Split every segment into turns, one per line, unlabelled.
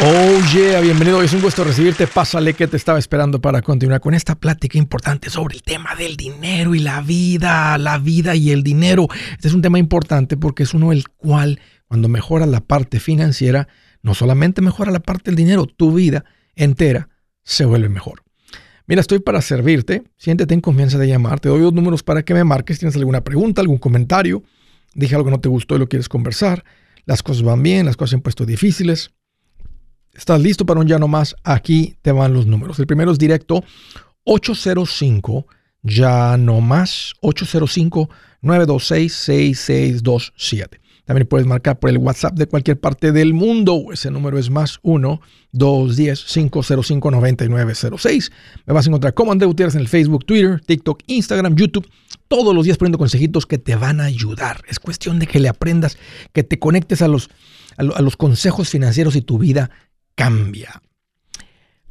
Oh yeah, bienvenido. Es un gusto recibirte. Pásale que te estaba esperando para continuar con esta plática importante sobre el tema del dinero y la vida, la vida y el dinero. Este es un tema importante porque es uno el cual, cuando mejora la parte financiera, no solamente mejora la parte del dinero, tu vida entera se vuelve mejor. Mira, estoy para servirte. Siéntete en confianza de llamar. Te doy dos números para que me marques. ¿Tienes alguna pregunta, algún comentario? Dije algo que no te gustó y lo quieres conversar. Las cosas van bien, las cosas se han puesto difíciles ¿Estás listo para un ya no más? Aquí te van los números. El primero es directo 805 ya no más 805 926 6627. También puedes marcar por el WhatsApp de cualquier parte del mundo. Ese número es más 1 210 505 9906. Me vas a encontrar como André Gutiérrez en el Facebook, Twitter, TikTok, Instagram, YouTube. Todos los días poniendo consejitos que te van a ayudar. Es cuestión de que le aprendas, que te conectes a los, a los consejos financieros y tu vida cambia.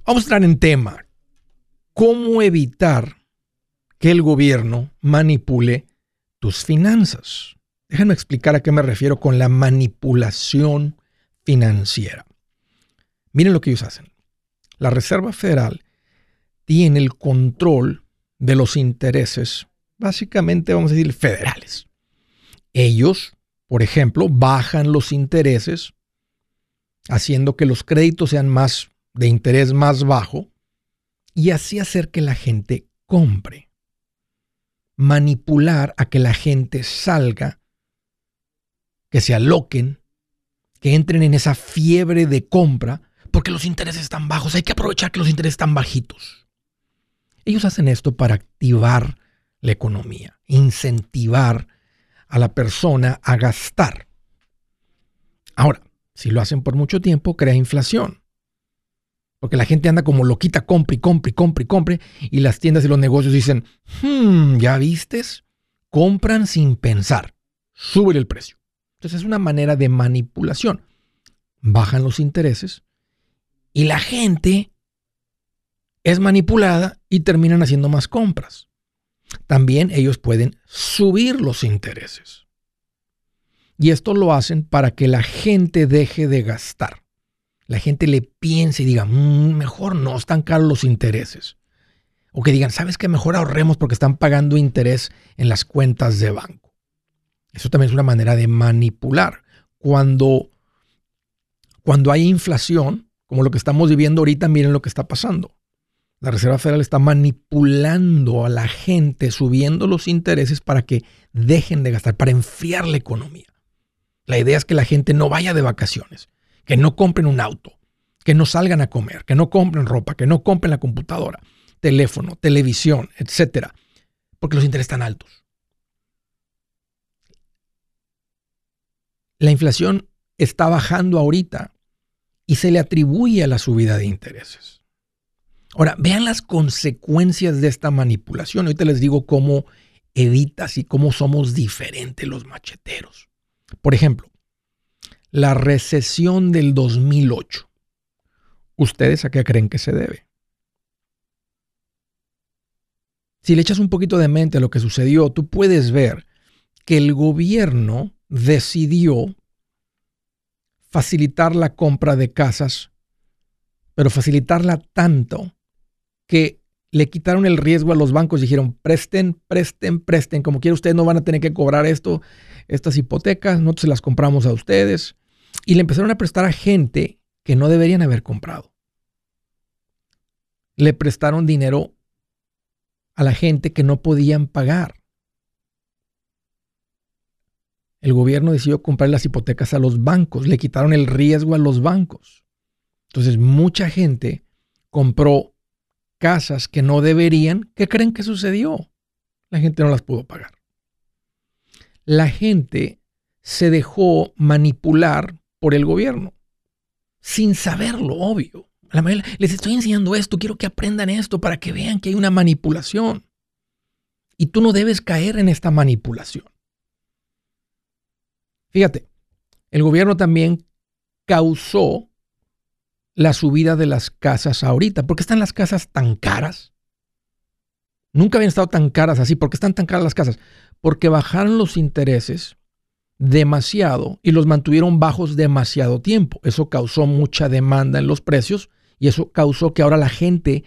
Vamos a entrar en tema. ¿Cómo evitar que el gobierno manipule tus finanzas? Déjenme explicar a qué me refiero con la manipulación financiera. Miren lo que ellos hacen. La Reserva Federal tiene el control de los intereses, básicamente vamos a decir federales. Ellos, por ejemplo, bajan los intereses haciendo que los créditos sean más de interés más bajo y así hacer que la gente compre. Manipular a que la gente salga, que se aloquen, que entren en esa fiebre de compra, porque los intereses están bajos. Hay que aprovechar que los intereses están bajitos. Ellos hacen esto para activar la economía, incentivar a la persona a gastar. Ahora, si lo hacen por mucho tiempo, crea inflación. Porque la gente anda como loquita, compre y compre y compre y compre. Y las tiendas y los negocios dicen, hmm, ¿ya vistes? Compran sin pensar. Sube el precio. Entonces es una manera de manipulación. Bajan los intereses y la gente es manipulada y terminan haciendo más compras. También ellos pueden subir los intereses. Y esto lo hacen para que la gente deje de gastar. La gente le piense y diga, mm, mejor no, están caros los intereses. O que digan, ¿sabes qué? Mejor ahorremos porque están pagando interés en las cuentas de banco. Eso también es una manera de manipular. Cuando, cuando hay inflación, como lo que estamos viviendo ahorita, miren lo que está pasando. La Reserva Federal está manipulando a la gente, subiendo los intereses para que dejen de gastar, para enfriar la economía. La idea es que la gente no vaya de vacaciones, que no compren un auto, que no salgan a comer, que no compren ropa, que no compren la computadora, teléfono, televisión, etcétera, porque los intereses están altos. La inflación está bajando ahorita y se le atribuye a la subida de intereses. Ahora, vean las consecuencias de esta manipulación. Ahorita les digo cómo evitas y cómo somos diferentes los macheteros. Por ejemplo, la recesión del 2008. ¿Ustedes a qué creen que se debe? Si le echas un poquito de mente a lo que sucedió, tú puedes ver que el gobierno decidió facilitar la compra de casas, pero facilitarla tanto que le quitaron el riesgo a los bancos, dijeron, presten, presten, presten, como quiera ustedes no van a tener que cobrar esto, estas hipotecas, nosotros se las compramos a ustedes. Y le empezaron a prestar a gente que no deberían haber comprado. Le prestaron dinero a la gente que no podían pagar. El gobierno decidió comprar las hipotecas a los bancos, le quitaron el riesgo a los bancos. Entonces mucha gente compró casas que no deberían. ¿Qué creen que sucedió? La gente no las pudo pagar la gente se dejó manipular por el gobierno, sin saberlo, obvio. La les estoy enseñando esto, quiero que aprendan esto para que vean que hay una manipulación. Y tú no debes caer en esta manipulación. Fíjate, el gobierno también causó la subida de las casas ahorita. ¿Por qué están las casas tan caras? Nunca habían estado tan caras así. ¿Por qué están tan caras las casas? Porque bajaron los intereses demasiado y los mantuvieron bajos demasiado tiempo. Eso causó mucha demanda en los precios y eso causó que ahora la gente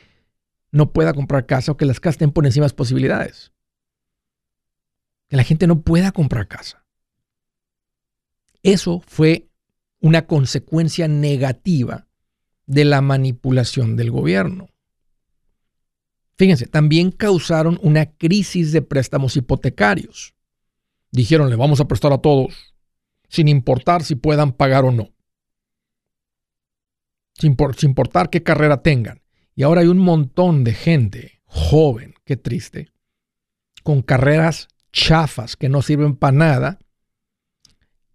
no pueda comprar casa o que las casas estén por encima de las posibilidades. Que la gente no pueda comprar casa. Eso fue una consecuencia negativa de la manipulación del gobierno. Fíjense, también causaron una crisis de préstamos hipotecarios. Dijeron, le vamos a prestar a todos, sin importar si puedan pagar o no. Sin, importar qué carrera tengan. Y ahora hay un montón de gente joven, qué triste, con carreras chafas que no sirven para nada.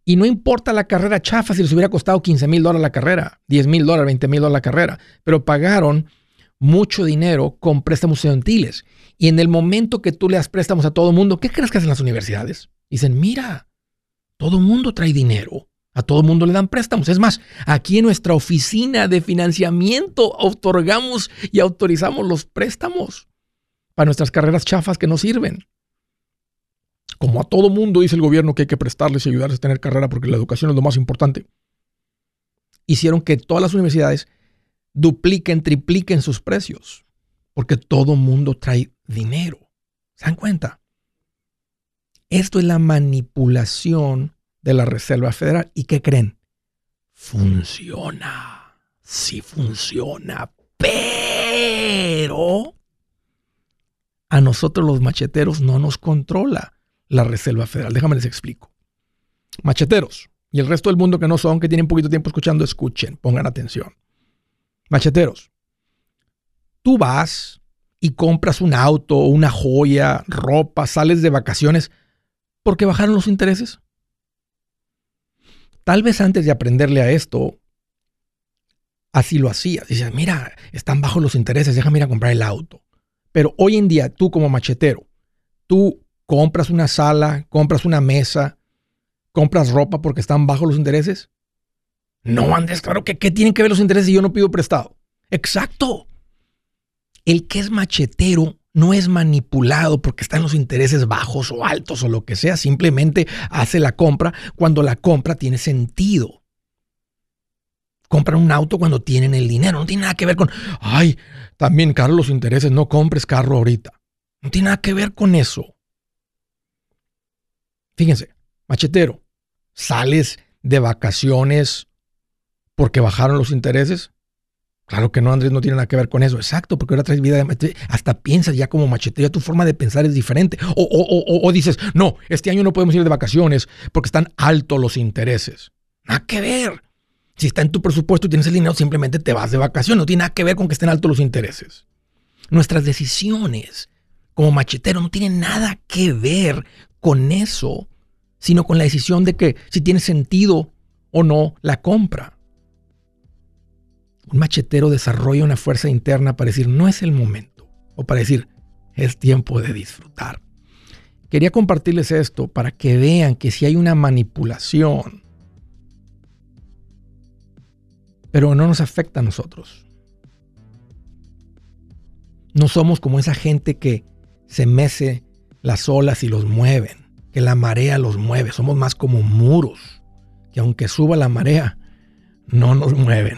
Y no importa la carrera chafa si les hubiera costado 15 mil dólares la carrera, 10 mil dólares, 20 mil dólares la carrera, pero pagaron mucho dinero con préstamos estudiantiles. Y en el momento que tú le das préstamos a todo el mundo, ¿qué crees que hacen las universidades? Dicen, mira, todo el mundo trae dinero. A todo el mundo le dan préstamos. Es más, aquí en nuestra oficina de financiamiento otorgamos y autorizamos los préstamos para nuestras carreras chafas que no sirven. Como a todo mundo dice el gobierno que hay que prestarles y ayudarles a tener carrera porque la educación es lo más importante. Hicieron que todas las universidades dupliquen, tripliquen sus precios, porque todo mundo trae dinero. ¿Se dan cuenta? Esto es la manipulación de la Reserva Federal. ¿Y qué creen? Funciona. Sí funciona. Pero a nosotros los macheteros no nos controla la Reserva Federal. Déjame les explico. Macheteros y el resto del mundo que no son, que tienen poquito tiempo escuchando, escuchen, pongan atención. Macheteros, tú vas y compras un auto, una joya, ropa, sales de vacaciones porque bajaron los intereses. Tal vez antes de aprenderle a esto, así lo hacías. Dices, mira, están bajos los intereses, déjame ir a comprar el auto. Pero hoy en día, tú como machetero, tú compras una sala, compras una mesa, compras ropa porque están bajos los intereses. No, Andrés, claro que ¿qué tienen que ver los intereses si yo no pido prestado? Exacto. El que es machetero no es manipulado porque están los intereses bajos o altos o lo que sea, simplemente hace la compra cuando la compra tiene sentido. Compran un auto cuando tienen el dinero, no tiene nada que ver con, ay, también caro los intereses, no compres carro ahorita. No tiene nada que ver con eso. Fíjense, machetero, sales de vacaciones porque bajaron los intereses? Claro que no, Andrés, no tiene nada que ver con eso. Exacto, porque ahora traes vida de Hasta piensas ya como machetero, tu forma de pensar es diferente. O, o, o, dices, no, este año no podemos ir de vacaciones porque están altos los intereses. Nada que ver. Si está en tu presupuesto y tienes el dinero, simplemente te vas de vacaciones. No tiene nada que ver con que estén altos los intereses. Nuestras decisiones como machetero no tienen nada que ver con eso, sino con la decisión de que si tiene sentido o no la compra. Un machetero desarrolla una fuerza interna para decir, no es el momento, o para decir, es tiempo de disfrutar. Quería compartirles esto para que vean que si hay una manipulación, pero no nos afecta a nosotros. No somos como esa gente que se mece las olas y los mueven, que la marea los mueve. Somos más como muros, que aunque suba la marea, no nos mueven.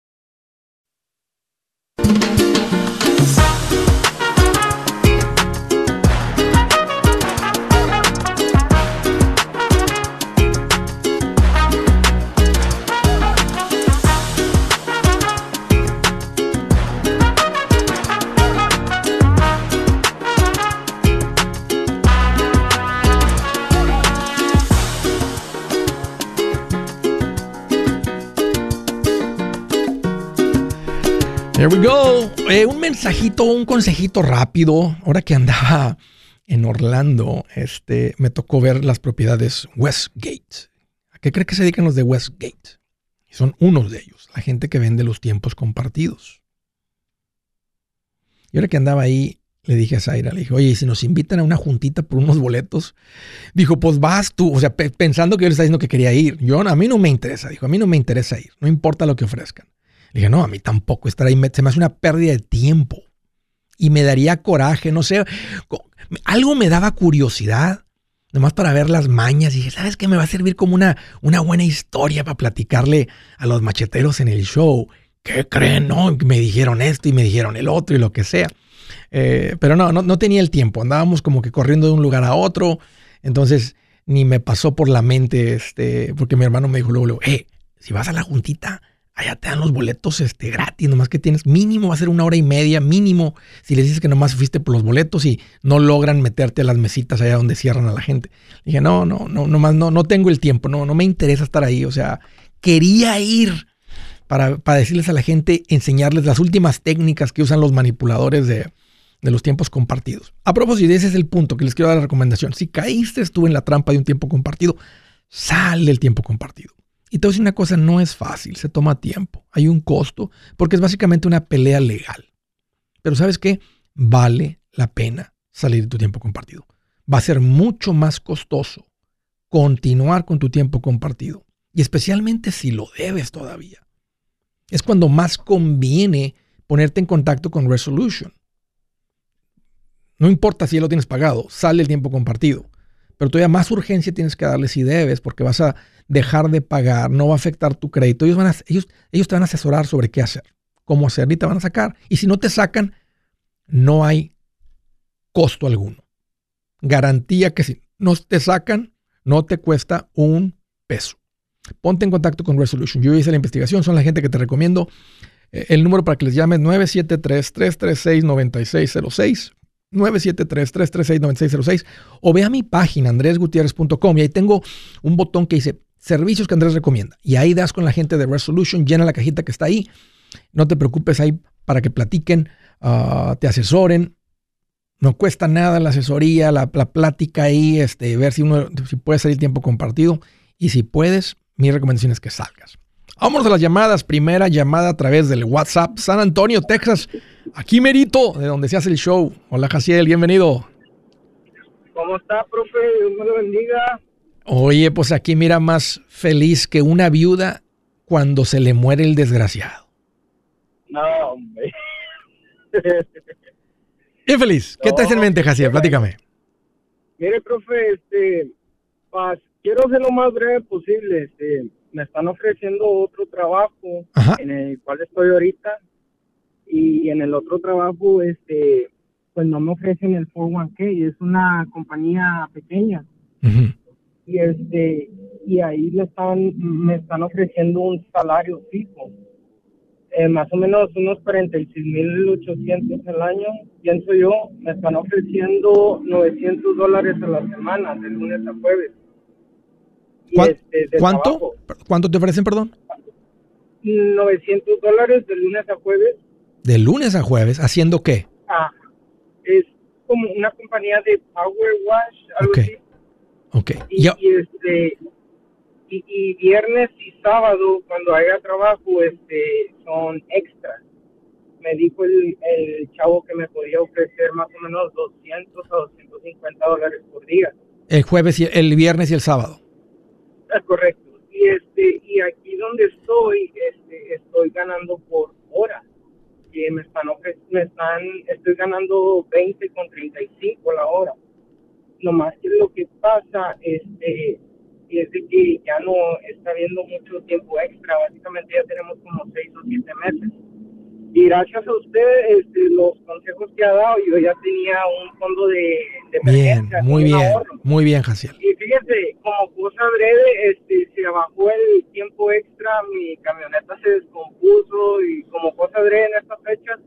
Here we go. Eh, un mensajito, un consejito rápido. Ahora que andaba en Orlando, este, me tocó ver las propiedades Westgate. ¿A qué cree que se dedican los de Westgate? son unos de ellos, la gente que vende los tiempos compartidos. Y ahora que andaba ahí, le dije a Zaira, le dije, oye, si nos invitan a una juntita por unos boletos? Dijo, pues vas tú. O sea, pensando que él está diciendo que quería ir. Yo, a mí no me interesa. Dijo, a mí no me interesa ir. No importa lo que ofrezcan. Le dije, no, a mí tampoco estar ahí se me hace una pérdida de tiempo. Y me daría coraje, no sé. Algo me daba curiosidad, nomás para ver las mañas. Y dije, ¿sabes qué? Me va a servir como una, una buena historia para platicarle a los macheteros en el show. ¿Qué creen? No, me dijeron esto y me dijeron el otro y lo que sea. Eh, pero no, no, no tenía el tiempo. Andábamos como que corriendo de un lugar a otro. Entonces ni me pasó por la mente, este, porque mi hermano me dijo luego, luego, eh, si vas a la juntita, allá te dan los boletos este, gratis, nomás que tienes mínimo, va a ser una hora y media, mínimo, si les dices que nomás fuiste por los boletos y no logran meterte a las mesitas allá donde cierran a la gente. dije, no, no, no, nomás no, no tengo el tiempo, no, no me interesa estar ahí, o sea, quería ir para, para decirles a la gente, enseñarles las últimas técnicas que usan los manipuladores de, de los tiempos compartidos. A propósito, ese es el punto que les quiero dar la recomendación. Si caíste tú en la trampa de un tiempo compartido, sal del tiempo compartido. Y te voy a decir una cosa, no es fácil, se toma tiempo, hay un costo, porque es básicamente una pelea legal. Pero sabes qué, vale la pena salir de tu tiempo compartido. Va a ser mucho más costoso continuar con tu tiempo compartido. Y especialmente si lo debes todavía. Es cuando más conviene ponerte en contacto con Resolution. No importa si ya lo tienes pagado, sale el tiempo compartido. Pero todavía más urgencia tienes que darle si debes, porque vas a dejar de pagar, no va a afectar tu crédito. Ellos, van a, ellos, ellos te van a asesorar sobre qué hacer, cómo hacer y te van a sacar. Y si no te sacan, no hay costo alguno. Garantía que si no te sacan, no te cuesta un peso. Ponte en contacto con Resolution. Yo hice la investigación, son la gente que te recomiendo. Eh, el número para que les llames 973-336-9606. 973-336-9606 o ve a mi página andresgutierrez.com y ahí tengo un botón que dice servicios que Andrés recomienda. Y ahí das con la gente de Resolution, llena la cajita que está ahí. No te preocupes ahí para que platiquen, ah, te asesoren. No cuesta nada la asesoría, la, plática ahí, este, ver si uno si puede salir tiempo compartido. Y si puedes, mi recomendación es que salgas. Vamos a las llamadas. Primera llamada a través del WhatsApp. San Antonio, Texas. Aquí merito, de donde se hace el show. Hola, Jaciel, bienvenido.
¿Cómo está, profe? Dios me lo bendiga.
Oye, pues aquí mira más feliz que una viuda cuando se le muere el desgraciado.
No, hombre.
Bien feliz. ¿Qué te hace en mente, Jaciel? Platícame.
Mire, profe, este, pues, quiero ser lo más breve posible. Este, me están ofreciendo otro trabajo en el cual estoy ahorita y en el otro trabajo, este, pues no me ofrecen el 401k, es una compañía pequeña y este y ahí le están me están ofreciendo un salario fijo eh, más o menos unos 46.800 al año, pienso yo, me están ofreciendo 900 dólares a la semana, de lunes a jueves.
Este, ¿Cuánto? ¿Cuánto te ofrecen, perdón?
900 dólares de lunes a jueves.
¿De lunes a jueves? ¿Haciendo qué?
Ah, es como una compañía de Power Wash, algo así.
Ok.
Y, este, y, viernes y sábado, cuando haya trabajo, este, son extras. Me dijo el, el chavo que me podía ofrecer más o menos 200 a 250 dólares por día.
El jueves y el viernes y el sábado.
Es correcto. Y este y aquí donde estoy, este, estoy ganando por hora. Que me están me están estoy ganando 20 con 35 la hora. Lo más que lo que pasa este es de que ya no está habiendo mucho tiempo extra, básicamente ya tenemos como 6 o 7 meses y gracias a usted, este, los consejos que ha dado, yo ya tenía un fondo de, de
Bien, muy bien, muy bien, Jaciel.
Y fíjese, como cosa breve, este, se bajó el tiempo extra, mi camioneta se descompuso y como cosa breve en estas fechas,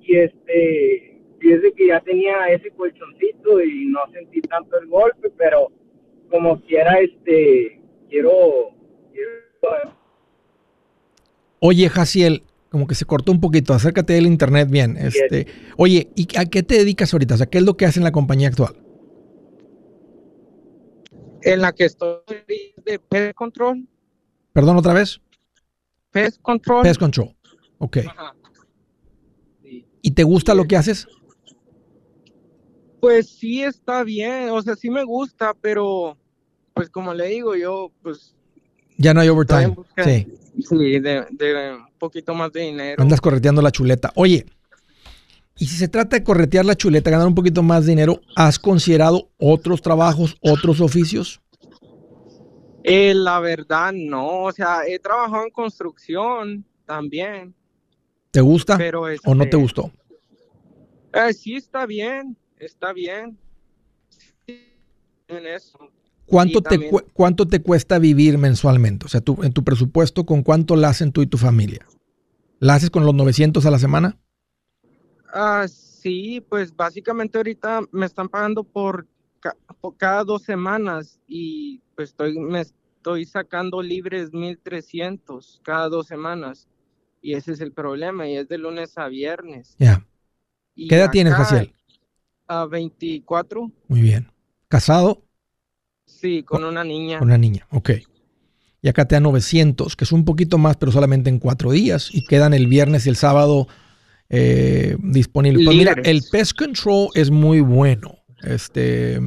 y este, fíjese que ya tenía ese colchoncito y no sentí tanto el golpe, pero como quiera, este, quiero... quiero
Oye, Jaciel, como que se cortó un poquito. Acércate del internet bien. Este, oye, ¿y a qué te dedicas ahorita? O sea, ¿qué es lo que haces en la compañía actual?
En la que estoy de Pest Control.
¿Perdón otra vez?
Pest Control.
Pest Control. Ok. ¿Y te gusta lo que haces?
Pues sí está bien, o sea, sí me gusta, pero pues como le digo, yo pues...
Ya no hay overtime. Sí.
Sí, de, un poquito más de dinero.
Andas correteando la chuleta. Oye, y si se trata de corretear la chuleta, ganar un poquito más de dinero, ¿has considerado otros trabajos, otros oficios?
Eh, la verdad, no. O sea, he trabajado en construcción también.
¿Te gusta o no te este, gustó?
Eh, sí, está bien, está bien. en eso.
¿Cuánto te, ¿Cuánto te cuesta vivir mensualmente? O sea, en tu presupuesto, ¿con cuánto la hacen tú y tu familia? ¿La haces con los 900 a la semana?
Ah, sí, pues básicamente ahorita me están pagando por, cada dos semanas y pues estoy, me estoy sacando libres 1300 cada dos semanas. Y ese es el problema, y es de lunes a viernes.
Ya. ¿Qué edad tienes, Jaciel?
A 24.
Muy bien. ¿Casado?
Sí, con una niña.
Con una niña, ok. Y acá te da 900, que es un poquito más, pero solamente en cuatro días. Y quedan el viernes y el sábado eh, disponibles. Pues mira, el pest control es muy bueno. Este,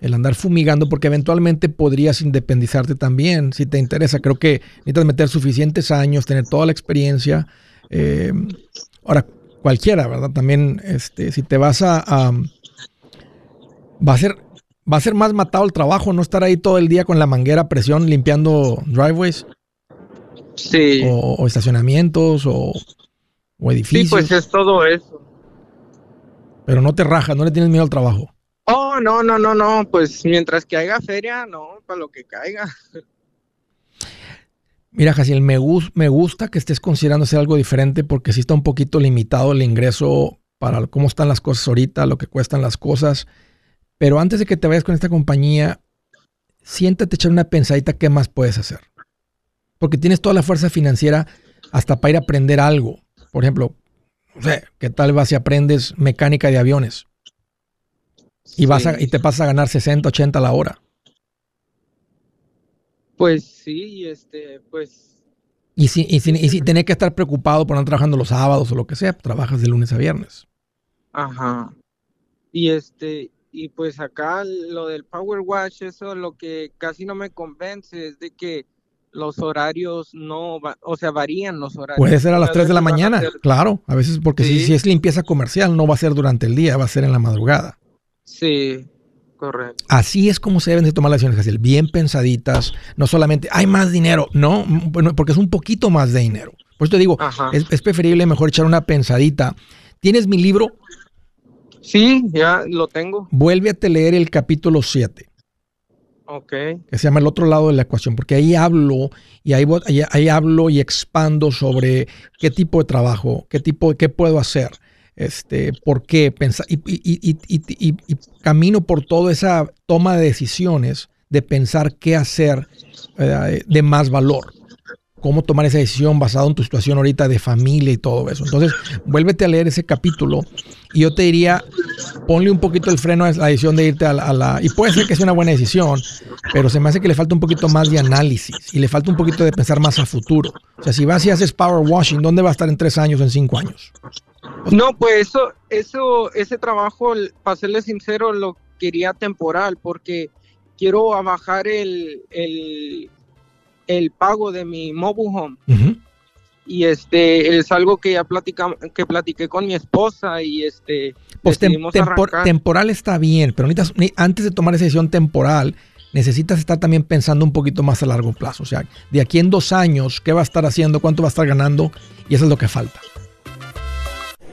el andar fumigando, porque eventualmente podrías independizarte también, si te interesa. Creo que necesitas meter suficientes años, tener toda la experiencia. Eh, ahora, cualquiera, ¿verdad? También, este, si te vas a, a va a ser va a ser más matado el trabajo, no estar ahí todo el día con la manguera a presión limpiando driveways.
Sí.
O, estacionamientos o, edificios. Sí,
pues es todo eso.
Pero no te rajas, no le tienes miedo al trabajo.
Oh, no, no, no, no. Pues mientras que haya feria, no, para lo que caiga.
Mira, Jaciel, me, me gusta que estés considerando hacer algo diferente porque sí está un poquito limitado el ingreso para cómo están las cosas ahorita, lo que cuestan las cosas. Pero antes de que te vayas con esta compañía, siéntate echar una pensadita qué más puedes hacer. Porque tienes toda la fuerza financiera hasta para ir a aprender algo. Por ejemplo, no sé, ¿qué tal vas si aprendes mecánica de aviones? Y, vas y te pasas a ganar 60, 80 a la hora.
Pues sí, este, pues...
Y si, y si, y si tenés que estar preocupado por no trabajando los sábados o lo que sea, trabajas de lunes a viernes.
Ajá. Y este, y pues acá lo del Power Wash, eso lo que casi no me convence es de que los horarios no, o sea, varían los horarios.
Puede ser a las 3 de la mañana, claro, a veces porque si, es limpieza comercial no va a ser durante el día, va a ser en la madrugada.
Sí, correcto.
Así es como se deben de tomar las acciones, bien pensaditas, no solamente hay más dinero, no, bueno, porque es un poquito más de dinero. Por eso te digo, es, es preferible mejor echar una pensadita. ¿Tienes mi libro?
Sí, ya lo tengo.
Vuelve a leer el capítulo 7.
Okay.
Que se llama el otro lado de la ecuación, porque ahí hablo y ahí, ahí, hablo y expando sobre qué tipo de trabajo, qué tipo, qué puedo hacer, este, por qué pensar y, y, camino por toda esa toma de decisiones de pensar qué hacer eh, de más valor cómo tomar esa decisión basado en tu situación ahorita de familia y todo eso. Entonces, vuélvete a leer ese capítulo y yo te diría, ponle un poquito el freno a la decisión de irte a la, Y puede ser que sea una buena decisión, pero se me hace que le falta un poquito más de análisis y le falta un poquito de pensar más a futuro. O sea, si vas y haces power washing, ¿dónde va a estar en tres años o en cinco años?
No, pues eso, eso, ese trabajo, para serle sincero, lo quería temporal porque quiero bajar el, el, el pago de mi mobile home. Y este es algo que ya platicamos, que platiqué con mi esposa y este
pues temporal está bien, pero antes de tomar esa decisión temporal, necesitas estar también pensando un poquito más a largo plazo. O sea, de aquí en dos años, ¿qué va a estar haciendo? ¿Cuánto va a estar ganando? Y eso es lo que falta.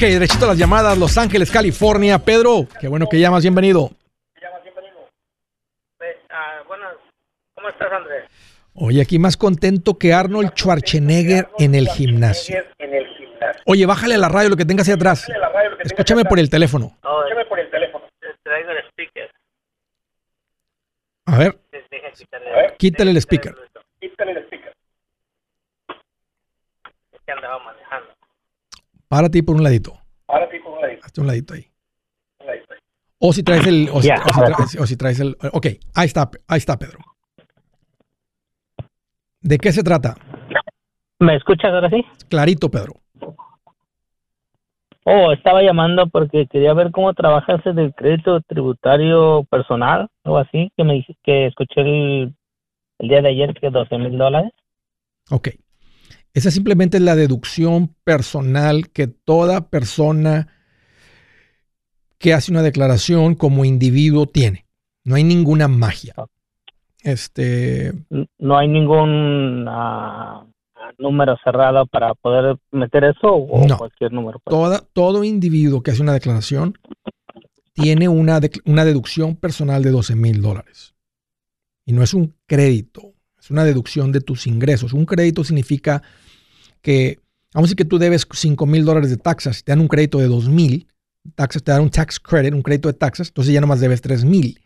Ok, derechito a las llamadas, Los Ángeles, California. Pedro, qué bueno que llamas, bienvenido.
Ah, ¿cómo estás, Andrés?
Oye, aquí más contento que Arnold Schwarzenegger en el gimnasio. Oye, bájale a la radio lo que tengas ahí atrás. Escúchame por el teléfono.
Escúchame por el teléfono. Traigo el speaker.
A ver. Quítale el speaker.
Quítale el speaker. Es que andaba manejando.
Párate por un ladito.
Párate por un ladito.
Hazte un ladito ahí. Un ladito ahí. O si traes el. O, si, o, si traes, el. Ok, ahí está, ahí está, Pedro. ¿De qué se trata?
¿Me escuchas ahora sí?
Clarito, Pedro.
Oh, estaba llamando porque quería ver cómo trabajas en el crédito tributario personal, o así, que me dijiste que escuché el, el día de ayer que 12 mil dólares.
Ok. Esa simplemente es la deducción personal que toda persona que hace una declaración como individuo tiene. No hay ninguna magia. Este.
No hay ningún ah, número cerrado para poder meter eso o cualquier número.
Toda, todo individuo que hace una declaración tiene una, una deducción personal de 12 mil dólares. Y no es un crédito una deducción de tus ingresos. Un crédito significa que, vamos a decir que tú debes 5 mil dólares de taxas, te dan un crédito de 2 mil, taxas, te dan un tax credit, un crédito de taxas, entonces ya nomás debes 3 mil.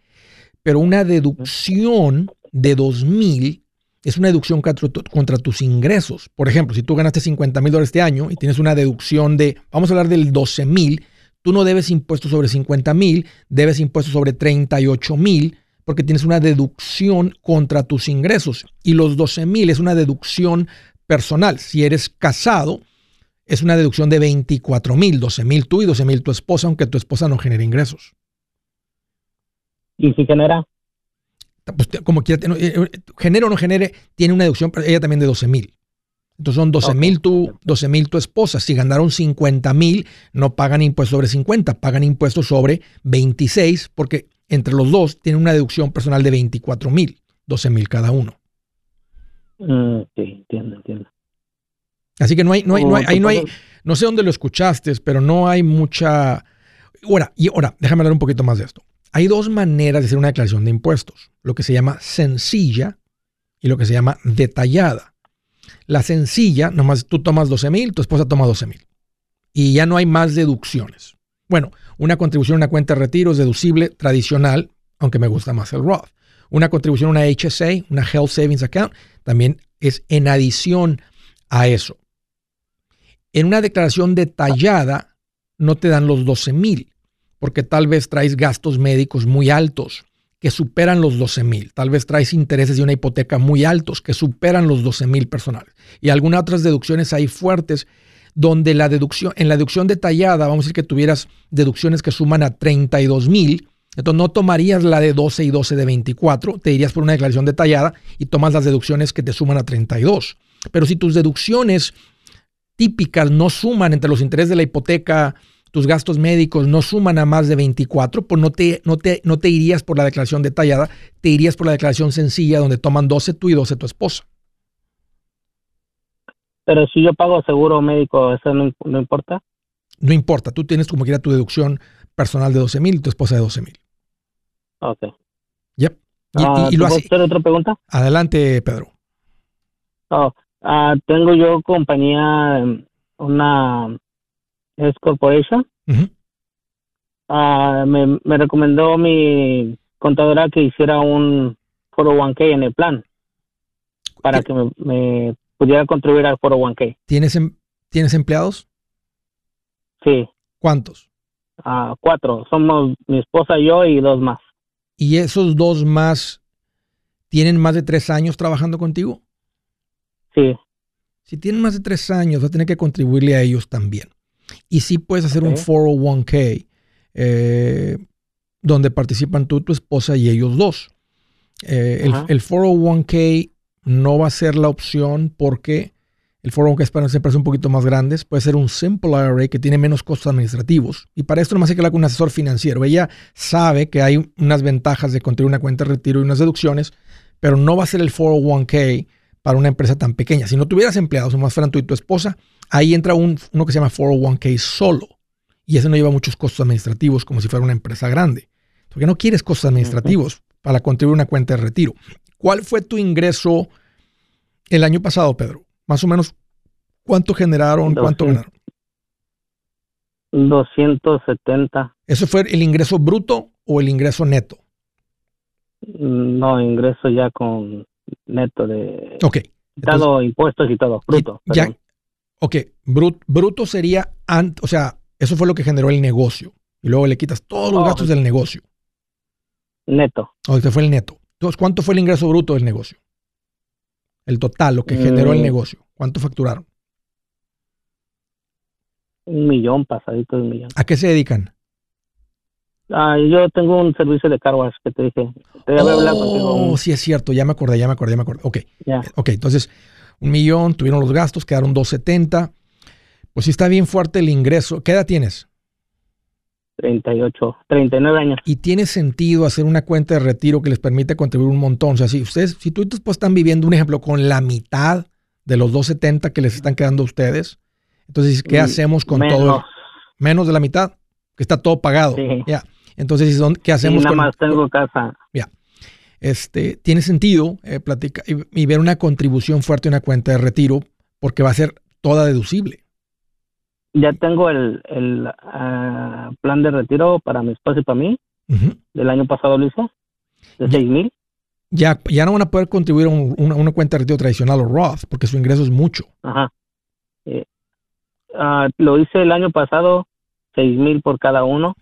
Pero una deducción de 2 mil es una deducción contra, contra, tus ingresos. Por ejemplo, si tú ganaste 50 mil dólares este año y tienes una deducción de, vamos a hablar del 12 mil, tú no debes impuestos sobre 50 mil, debes impuestos sobre 38 mil, porque tienes una deducción contra tus ingresos y los 12 mil es una deducción personal. Si eres casado, es una deducción de 24 mil, 12 mil tú y 12 mil tu esposa, aunque tu esposa no genere ingresos.
¿Y si genera?
Pues, como quiera, eh, eh, genere o no genere, tiene una deducción, ella también de 12 mil. Entonces son 12 mil tú, 12 mil tu esposa. Si ganaron 50 mil, no pagan impuestos sobre 50, pagan impuestos sobre 26, porque entre los dos tienen una deducción personal de 24 mil, 12 mil cada uno.
Mm, sí, entiendo, entiendo.
Así que no hay, no hay, no hay, ahí no hay, no sé dónde lo escuchaste, pero no hay mucha. Ahora, y ahora, déjame hablar un poquito más de esto. Hay dos maneras de hacer una declaración de impuestos. Lo que se llama sencilla y lo que se llama detallada. La sencilla, nomás tú tomas 12 mil, tu esposa toma 12 mil. Y ya no hay más deducciones. Bueno, una contribución a una cuenta de retiro es deducible tradicional, aunque me gusta más el Roth. Una contribución a una HSA, una Health Savings Account, también es en adición a eso. En una declaración detallada no te dan los 12 mil, porque tal vez traes gastos médicos muy altos que superan los 12 mil. Tal vez traes intereses de una hipoteca muy altos que superan los 12 mil personales. Y algunas otras deducciones ahí fuertes donde la deducción, en la deducción detallada, vamos a decir que tuvieras deducciones que suman a 32 mil, entonces no tomarías la de 12 y 12 de 24, te irías por una declaración detallada y tomas las deducciones que te suman a 32. Pero si tus deducciones típicas no suman entre los intereses de la hipoteca, tus gastos médicos no suman a más de 24, pues no te, no te, no te irías por la declaración detallada, te irías por la declaración sencilla donde toman 12 tú y 12 tu esposa.
Pero si yo pago seguro médico, ¿eso no, importa?
No importa, tú tienes como quiera tu deducción personal de 12 mil y tu esposa de 12 mil.
Ok.
Yep.
Y, ah, lo hacer otra pregunta?
Adelante, Pedro.
Oh, ah, tengo yo compañía, una S Corporation. Ah, me, me recomendó mi contadora que hiciera un 401k en el plan para que me, me pudiera contribuir al 401k.
¿Tienes, em, ¿Tienes empleados?
Sí.
¿Cuántos?
Ah, cuatro. Somos mi esposa, yo y dos más.
¿Y esos dos más tienen más de tres años trabajando contigo?
Sí.
Si tienen más de tres años, vas a tener que contribuirle a ellos también. Y sí puedes hacer un 401k eh, donde participan tú, tu esposa y ellos dos. Eh, el, el, 401k no va a ser la opción porque el foro que es para empresas un poquito más grandes puede ser un simple IRA que tiene menos costos administrativos. Y para esto no más hay que hablar con un asesor financiero. Ella sabe que hay unas ventajas de contribuir una cuenta de retiro y unas deducciones, pero no va a ser el 401k para una empresa tan pequeña. Si no tuvieras empleados, o más fueran tú y tu esposa, ahí entra un, uno que se llama 401k solo. Y ese no lleva muchos costos administrativos como si fuera una empresa grande. Porque no quieres costos administrativos para contribuir una cuenta de retiro. ¿Cuál fue tu ingreso el año pasado, Pedro? Más o menos, ¿cuánto generaron? ¿Cuánto ganaron?
270.
¿Eso fue el ingreso bruto o el ingreso neto?
No, ingreso ya con neto de...
Ok.
Dado impuestos y todo, bruto.
Ya, ok, bruto sería, o sea, eso fue lo que generó el negocio. Y luego le quitas todos los oh. gastos del negocio.
Neto.
O este fue el neto. Entonces, ¿cuánto fue el ingreso bruto del negocio? El total, lo que generó el mm. negocio. ¿Cuánto facturaron?
Un millón, pasadito de un millón.
¿A qué se dedican?
Ah, yo tengo un servicio de carwas que te dije. Te
oh, sí es cierto, ya me acordé, ya me acordé, ya me acordé. Ok, ok, entonces un millón, tuvieron los gastos, quedaron 270. Pues sí está bien fuerte el ingreso. ¿Qué edad tienes?
38, 39 años.
Y tiene sentido hacer una cuenta de retiro que les permite contribuir un montón. O sea, si ustedes, si tú y tu esposa están viviendo, un ejemplo, con la mitad de los 270 que les están quedando a ustedes, entonces, ¿qué mm, hacemos con todo? Menos de la mitad, que está todo pagado. Ya. Entonces, ¿qué hacemos
nada más tengo casa.
Ya. Este, tiene sentido eh, platicar y, ver una contribución fuerte en una cuenta de retiro porque va a ser toda deducible
ya tengo el, el ah, plan de retiro para mi esposa y para mí. Del año pasado lo hice. De seis mil.
Ya, ya no van a poder contribuir a una, cuenta de retiro tradicional o Roth porque su ingreso es mucho.
Ajá. Eh, ah, lo hice el año pasado, seis mil por cada uno.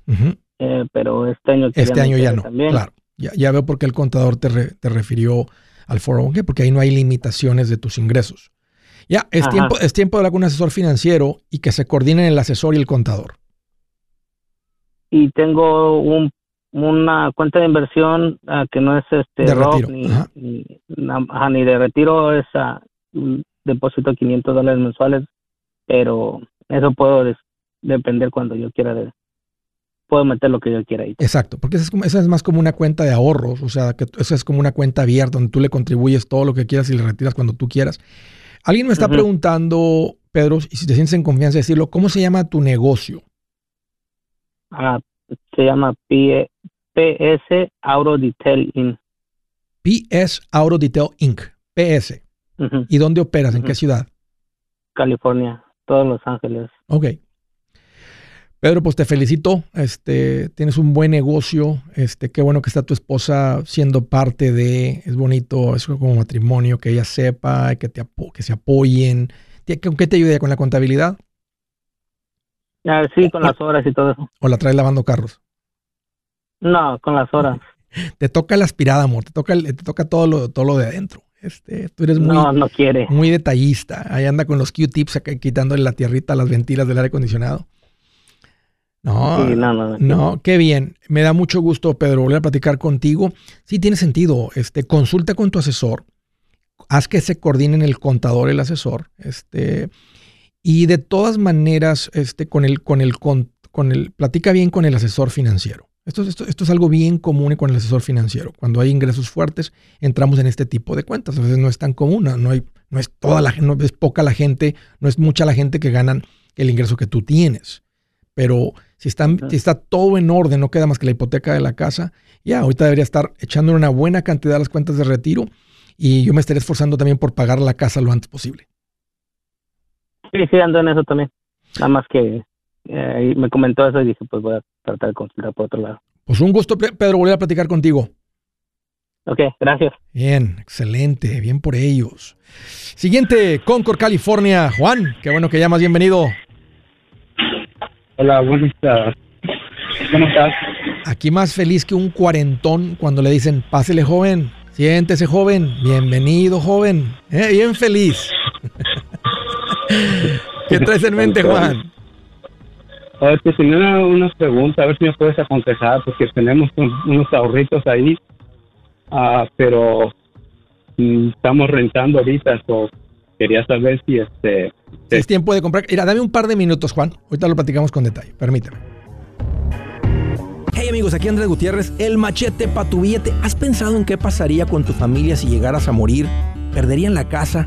Eh, pero este año
este año ya no claro ya, ya, veo por qué el contador te, te refirió al 401k porque ahí no hay limitaciones de tus ingresos ya, es tiempo, es tiempo de hablar con un asesor financiero y que se coordinen el asesor y el contador.
Y tengo un, una cuenta de inversión ah, que no es este
de retiro.
Ni, ni, de retiro, es uh, un depósito de 500 dólares mensuales, pero eso puedo depender cuando yo quiera de, puedo meter lo que yo quiera ahí.
Exacto, porque esa es, esa es, más como una cuenta de ahorros, o sea, que esa es como una cuenta abierta donde tú le contribuyes todo lo que quieras y le retiras cuando tú quieras. Alguien me está preguntando, Pedro, y si te sientes en confianza de decirlo, ¿cómo se llama tu negocio?
Ah, se llama PS Auto Detail Inc.
PS Auto Detail Inc. PS. ¿Y dónde operas? ¿En qué ciudad?
California, todos Los Ángeles.
Ok. Pedro, pues te felicito. Este, tienes un buen negocio. Este, qué bueno que está tu esposa siendo parte de. Es bonito, es como matrimonio, que ella sepa, que, te, que se apoyen. ¿Con qué te ayuda? ¿Con la contabilidad?
Ah, sí, con las horas y todo eso.
¿O la traes lavando carros?
No, con las horas.
te toca la aspirada, amor. Te toca, te toca todo lo, todo lo de adentro. Este, tú eres muy,
no, no quiere.
muy detallista. Ahí anda con los Q-tips quitándole la tierrita a las ventilas del aire acondicionado. No, no, qué bien. Me da mucho gusto, Pedro, volver a platicar contigo. Sí, tiene sentido. Este, consulta con tu asesor. Haz que se coordinen el contador, el asesor. Este, y de todas maneras, este, con el, con el, con, el, platica bien con el asesor financiero. Esto, esto, esto, es algo bien común con el asesor financiero. Cuando hay ingresos fuertes, entramos en este tipo de cuentas. A veces no es tan común, no, hay, no es toda la no es poca la gente, no es mucha la gente que ganan el ingreso que tú tienes. Pero si, está todo en orden, no queda más que la hipoteca de la casa, ya, ahorita debería estar echando una buena cantidad de las cuentas de retiro y yo me estaré esforzando también por pagar la casa lo antes posible.
Sí, sí, ando en eso también. Nada más que eh, me comentó eso y dije, pues voy a tratar de consultar por otro lado.
Pues un gusto, Pedro, volver a platicar contigo.
Ok, gracias.
Bien, excelente, bien por ellos. Siguiente, Concord, California. Juan, qué bueno que llamas, bienvenido.
Hola, buenas tardes. ¿Cómo estás?
Aquí más feliz que un cuarentón cuando le dicen, pásele joven, siéntese joven, bienvenido joven, ¿Eh? bien feliz. ¿Qué traes en mente, Juan?
A ver, que tenía una, una, pregunta, a ver si me puedes aconsejar, porque tenemos unos ahorritos ahí, ah, pero mm, estamos rentando ahorita, so, quería saber si este
es tiempo de comprar. Mira, dame un par de minutos, Juan. Ahorita lo platicamos con detalle. Permíteme.
Hey amigos, aquí Andrés Gutiérrez, el machete para tu billete. ¿Has pensado en qué pasaría con tu familia si llegaras a morir? ¿Perderían la casa?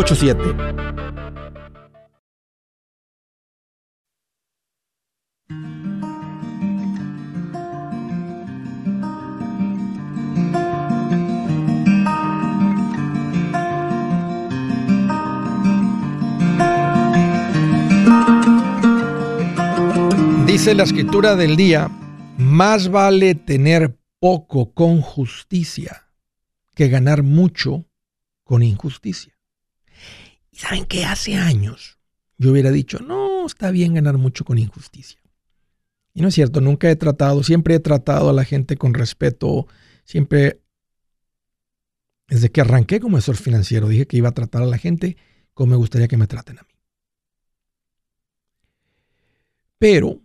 844-748-8887
Dice la escritura del día, más vale tener poco con justicia que ganar mucho con injusticia. Saben que hace años yo hubiera dicho, no, está bien ganar mucho con injusticia. Y no es cierto, nunca he tratado, siempre he tratado a la gente con respeto, siempre, desde que arranqué como asesor financiero, dije que iba a tratar a la gente como me gustaría que me traten a mí. Pero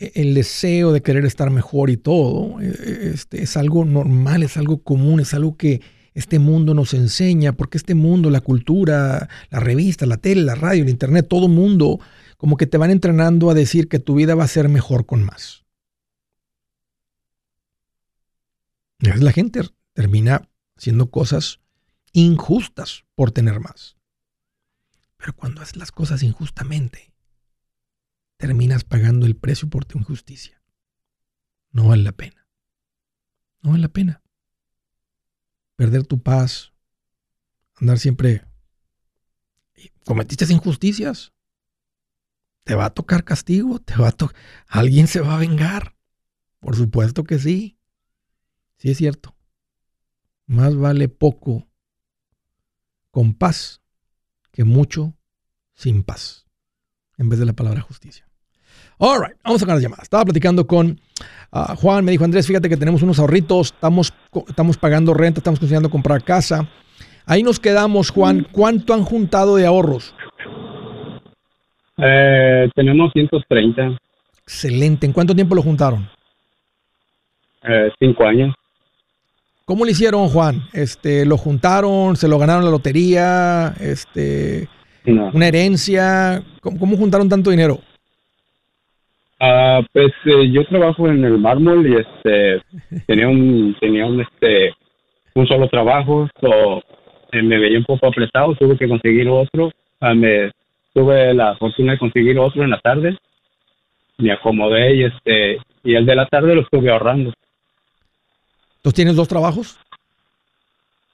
e-, el deseo de querer estar mejor y todo, e-, e-, este, es algo normal, es algo común, es algo que este mundo nos enseña, porque este mundo, la cultura, la revista, la tele, la radio, el internet, todo mundo, como que te van entrenando a decir que tu vida va a ser mejor con más. La gente termina haciendo cosas injustas por tener más. Pero cuando haces las cosas injustamente, terminas pagando el precio por tu injusticia. No vale la pena. No vale la pena. Perder tu paz, andar siempre... ¿Cometiste injusticias? ¿Te va a tocar castigo? ¿Te va a ¿Alguien se va a vengar? Por supuesto que sí. Sí es cierto. Más vale poco con paz que mucho sin paz, en vez de la palabra justicia. All right, vamos a con las llamadas. Estaba platicando con ah, Juan, me dijo Andrés, fíjate que tenemos unos ahorritos, estamos, estamos pagando renta, estamos considerando comprar casa. Ahí nos quedamos, Juan. ¿Cuánto han juntado de ahorros?
Eh, tenemos 130.
Excelente. ¿En cuánto tiempo lo juntaron?
Eh, cinco años.
¿Cómo lo hicieron, Juan? Este, ¿Lo juntaron? ¿Se lo ganaron la lotería? Este, ¿Una herencia? ¿Cómo, juntaron tanto dinero?
Ah, pues eh, yo trabajo en el mármol y este tenía un tenía un este un solo trabajo, so, eh, me veía un poco apretado, tuve que conseguir otro, ah, me tuve la fortuna de conseguir otro en la tarde, me acomodé y este y el de la tarde lo estuve ahorrando.
¿Tú tienes dos trabajos?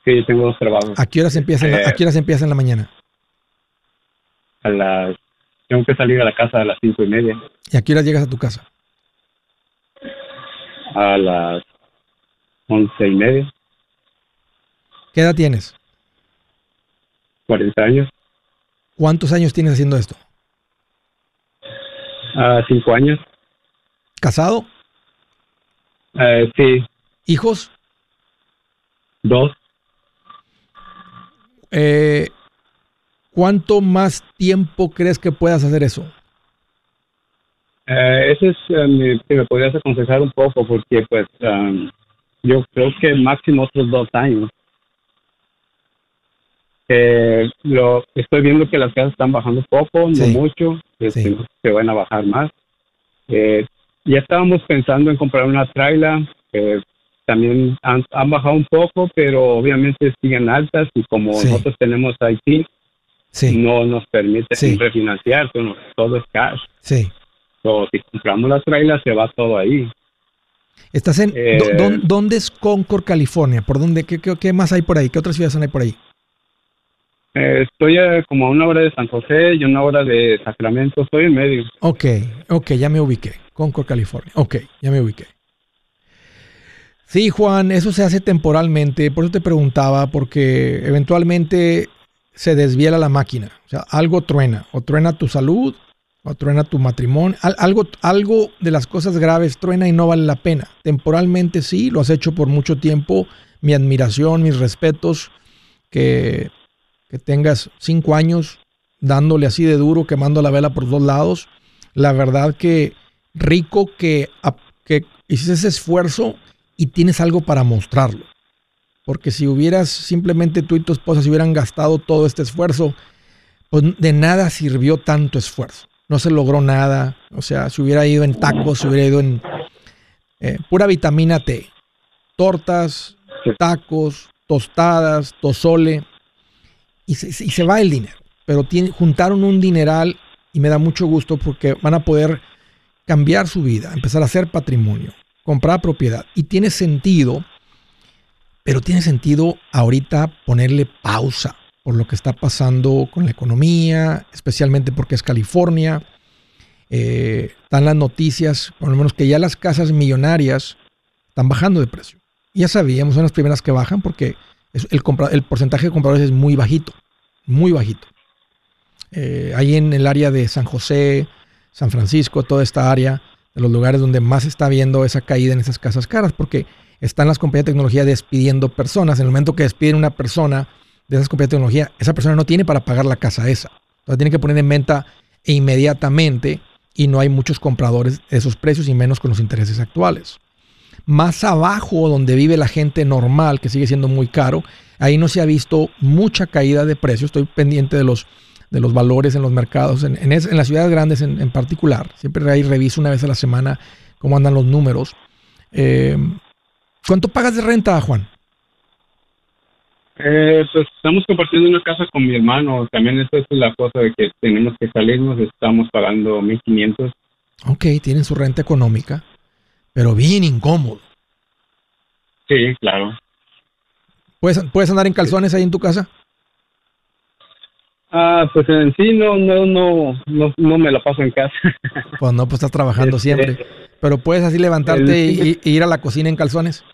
Sí, tengo dos trabajos.
¿A qué horas empieza, ¿a qué horas empieza en la mañana?
A las... Tengo que salir a la casa a las cinco y media.
¿Y a qué horas llegas a tu casa?
A las once y media.
¿Qué edad tienes?
Cuarenta años.
¿Cuántos años tienes haciendo esto?
Ah, cinco años.
¿Casado?
Eh, sí.
¿Hijos?
Dos.
Eh, ¿Cuánto más tiempo crees que puedas hacer eso?
Eh, ese es, eh, si me podrías aconsejar un poco, porque pues um, yo creo que máximo otros dos años. lo estoy viendo que las casas están bajando poco, no mucho, este, se van a bajar más. ya estábamos pensando en comprar una traila, también han, bajado un poco, pero obviamente siguen altas y como nosotros tenemos Haití, no nos permite refinanciar, todo es cash.
Sí.
si compramos la trailer, se va todo ahí.
¿Estás en, eh, ¿Dónde es Concord, California? ¿Por dónde? Qué, qué, más hay por ahí? ¿Qué otras ciudades hay por ahí?
Eh, estoy como a una hora de San José y una hora de Sacramento, estoy en medio.
Ok, ok, ya me ubiqué. Concord, California. Ok, ya me ubiqué. Sí, Juan, eso se hace temporalmente. Por eso te preguntaba, porque eventualmente se desviela la máquina. O sea, algo truena. O truena tu salud, o truena tu matrimonio. algo, algo de las cosas graves truena y no vale la pena. Temporalmente sí, lo has hecho por mucho tiempo. Mi admiración, mis respetos. Que, que tengas cinco años dándole así de duro, quemando la vela por dos lados. La verdad que rico que, que hiciste ese esfuerzo y tienes algo para mostrarlo. Porque si hubieras simplemente tú y tu esposa se hubieran gastado todo este esfuerzo, pues de nada sirvió tanto esfuerzo. No se logró nada. O sea, si hubiera ido en tacos, se hubiera ido en eh, pura vitamina T. Tortas, tacos, tostadas, tosole. Y se, y se va el dinero. Pero juntaron un dineral y me da mucho gusto porque van a poder cambiar su vida, empezar a hacer patrimonio comprar propiedad. Y tiene sentido, pero tiene sentido ahorita ponerle pausa por lo que está pasando con la economía, especialmente porque es California. Eh, están las noticias, por lo menos que ya las casas millonarias están bajando de precio. Ya sabíamos, son las primeras que bajan porque el, porcentaje de compradores es muy bajito, muy bajito. Eh, ahí en el área de San José, San Francisco, toda esta área, de los lugares donde más está viendo esa caída en esas casas caras, porque están las compañías de tecnología despidiendo personas. En el momento que despiden una persona de esas compañías de tecnología, esa persona no tiene para pagar la casa esa. Entonces tiene que poner en venta inmediatamente y no hay muchos compradores de esos precios y menos con los intereses actuales. Más abajo, donde vive la gente normal, que sigue siendo muy caro, ahí no se ha visto mucha caída de precios. Estoy pendiente de los de los valores en los mercados, en, en, las ciudades grandes en, particular. Siempre ahí reviso una vez a la semana cómo andan los números. Eh, ¿Cuánto pagas de renta, Juan?
Eh, pues estamos compartiendo una casa con mi hermano. También esa es la cosa de que tenemos que salirnos. Estamos pagando 1.500.
Ok, tienen su renta económica, pero bien incómodo.
Sí, claro.
¿Puedes, ¿Puedes andar en calzones ahí en tu casa?
Ah, pues en sí no, no, no, no, me la paso en casa.
Pues no, pues estás trabajando este, siempre. Pero puedes así levantarte y, ir a la cocina en calzones.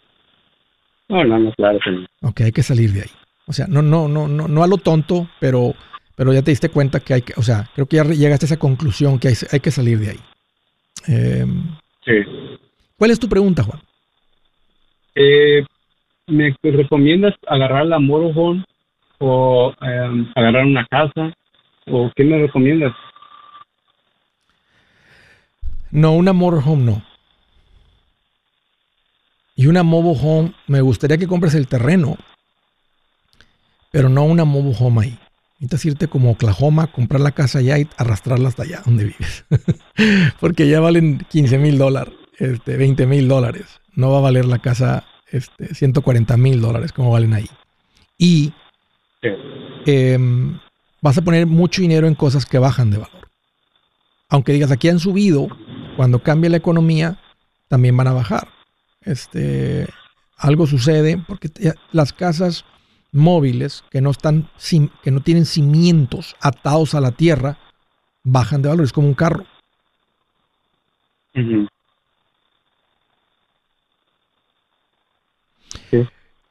No, no, no, claro que no.
Ok, hay que salir de ahí. O sea, no, no, no, no, no a lo tonto, pero, pero ya te diste cuenta que hay que, o sea, creo que ya llegaste a esa conclusión que hay, hay que salir de ahí. Em, sí. ¿Cuál es tu pregunta, Juan?
Eh, ¿Me recomiendas agarrar la motorhome o em, agarrar una casa? ¿O qué me recomiendas?
No, una motorhome no. Y una mobile home, me gustaría que compres el terreno, pero no una mobile home ahí. Necesitas irte como Oklahoma, comprar la casa allá y arrastrarla hasta allá donde vives. Porque ya valen 15 mil dólares, este, 20 mil dólares. No va a valer la casa este, 140 mil dólares como valen ahí. Y em, vas a poner mucho dinero en cosas que bajan de valor. Aunque digas, aquí han subido, cuando cambia la economía, también van a bajar este, algo sucede porque las casas móviles que no están que no tienen cimientos atados a la tierra bajan de valor, es como un carro.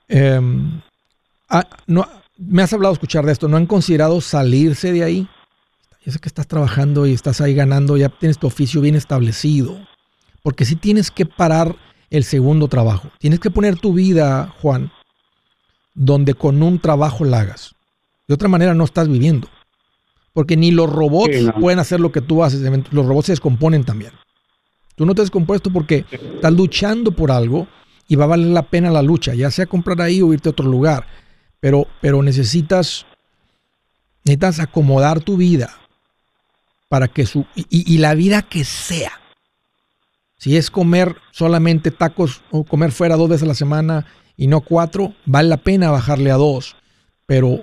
Em, ah, no, me has hablado de escuchar de esto, ¿no han considerado salirse de ahí? Yo sé que estás trabajando y estás ahí ganando, ya tienes tu oficio bien establecido, porque si tienes que parar el segundo trabajo. Tienes que poner tu vida, Juan, donde con un trabajo la hagas. De otra manera no estás viviendo. Porque ni los robots pueden hacer lo que tú haces. Los robots se descomponen también. Tú no te has descompuesto porque estás luchando por algo y va a valer la pena la lucha, ya sea comprar ahí o irte a otro lugar. Pero, pero necesitas, necesitas acomodar tu vida para que su, y la vida que sea, si es comer solamente tacos o comer fuera dos veces a la semana y no cuatro, vale la pena bajarle a dos. Pero,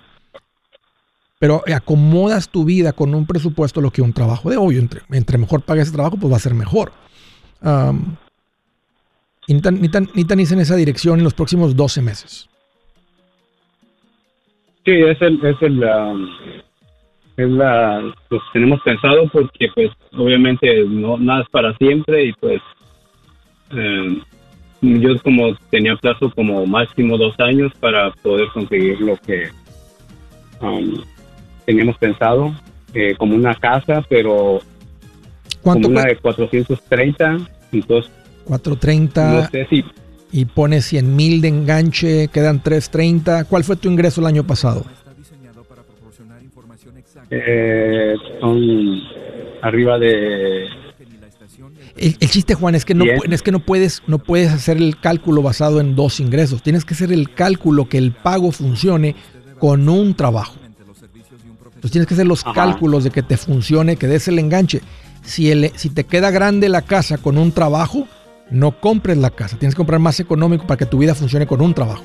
pero acomodas tu vida con un presupuesto lo que un trabajo de hoy. Entre, mejor pagues ese trabajo, pues va a ser mejor. y ni tan, en esa dirección en los próximos 12 meses.
Sí, es el, es el, es la pues tenemos pensado porque pues obviamente no nada es para siempre y pues eh, yo como tenía plazo como máximo dos años para poder conseguir lo que um, teníamos pensado eh, como una casa pero como una de 430 entonces
430 no sé si y pones 100 mil de enganche quedan 330 ¿cuál fue tu ingreso el año pasado?
Eh, son arriba de
el, chiste, Juan, es que no es que no puedes no puedes hacer el cálculo basado en dos ingresos. Tienes que hacer el cálculo que el pago funcione con un trabajo. Entonces tienes que hacer los cálculos de que te funcione, que des el enganche. Si, el, si te queda grande la casa con un trabajo, no compres la casa. Tienes que comprar más económico para que tu vida funcione con un trabajo.